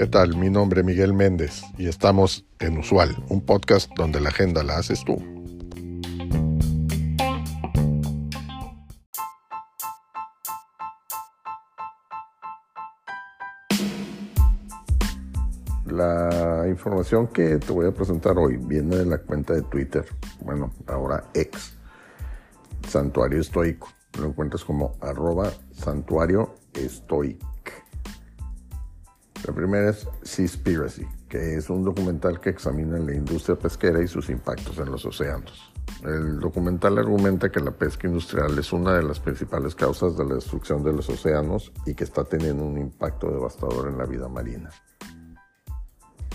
¿Qué tal? Mi nombre es Miguel Méndez y estamos en Usual, un podcast donde la agenda la haces tú. La información que te voy a presentar hoy viene de la cuenta de Twitter, bueno, ahora ex, Santuario Estoico. Lo encuentras como arroba santuario estoic. La primera es Seaspiracy, que es un documental que examina la industria pesquera y sus impactos en los océanos. El documental argumenta que la pesca industrial es una de las principales causas de la destrucción de los océanos y que está teniendo un impacto devastador en la vida marina.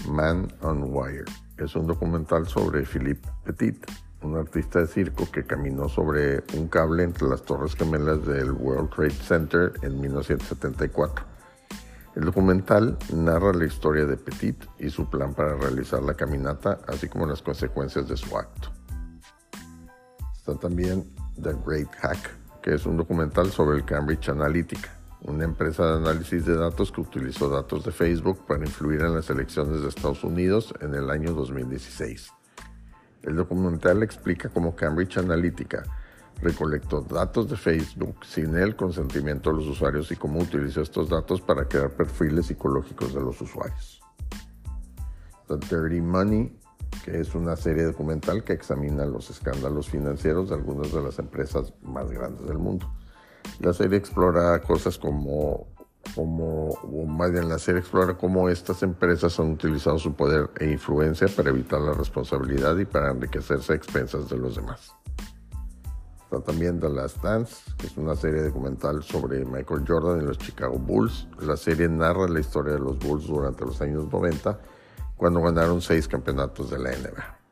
Man on Wire. Es un documental sobre Philippe Petit, un artista de circo que caminó sobre un cable entre las torres gemelas del World Trade Center en 1974. El documental narra la historia de Petit y su plan para realizar la caminata, así como las consecuencias de su acto. Está también The Great Hack, que es un documental sobre el Cambridge Analytica, una empresa de análisis de datos que utilizó datos de Facebook para influir en las elecciones de Estados Unidos en el año 2016. El documental explica cómo Cambridge Analytica recolectó datos de Facebook sin el consentimiento de los usuarios y cómo utilizó estos datos para crear perfiles psicológicos de los usuarios. The Dirty Money, que es una serie documental que examina los escándalos financieros de algunas de las empresas más grandes del mundo. La serie explora cosas como, como o más bien la serie explora cómo estas empresas han utilizado su poder e influencia para evitar la responsabilidad y para enriquecerse a expensas de los demás. Está también The Last Dance, que es una serie documental sobre Michael Jordan y los Chicago Bulls. La serie narra la historia de los Bulls durante los años 90, cuando ganaron seis campeonatos de la NBA.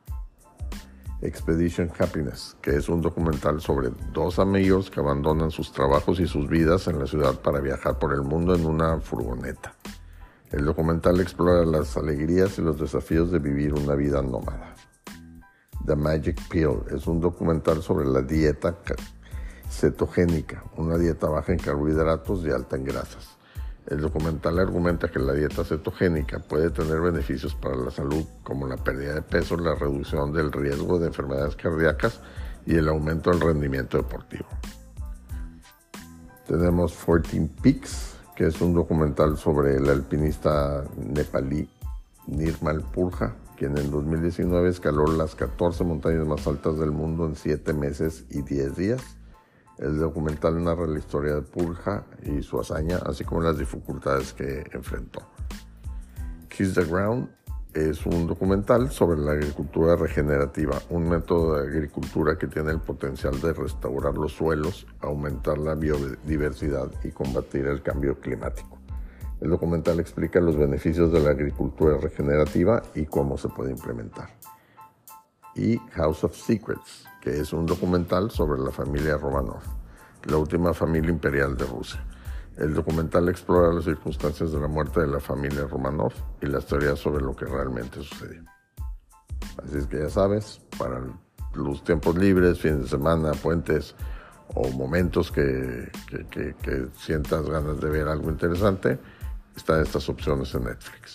Expedition Happiness, que es un documental sobre dos amigos que abandonan sus trabajos y sus vidas en la ciudad para viajar por el mundo en una furgoneta. El documental explora las alegrías y los desafíos de vivir una vida nómada. The Magic Pill es un documental sobre la dieta cetogénica, una dieta baja en carbohidratos y alta en grasas. El documental argumenta que la dieta cetogénica puede tener beneficios para la salud como la pérdida de peso, la reducción del riesgo de enfermedades cardíacas y el aumento del rendimiento deportivo. Tenemos 14 Peaks, que es un documental sobre el alpinista nepalí Nirmal Purja, quien en 2019 escaló las 14 montañas más altas del mundo en 7 meses y 10 días el documental narra la historia de Purja y su hazaña, así como las dificultades que enfrentó. Kiss the Ground es un documental sobre la agricultura regenerativa, un método de agricultura que tiene el potencial de restaurar los suelos, aumentar la biodiversidad y combatir el cambio climático. El documental explica los beneficios de la agricultura regenerativa y cómo se puede implementar. Y House of Secrets, que es un documental sobre la familia Romanov, la última familia imperial de Rusia. El documental explora las circunstancias de la muerte de la familia Romanov y las teorías sobre lo que realmente sucedió. Así es que ya sabes, para los tiempos libres, fines de semana, puentes o momentos que, que, que sientas ganas de ver algo interesante, están estas opciones en Netflix.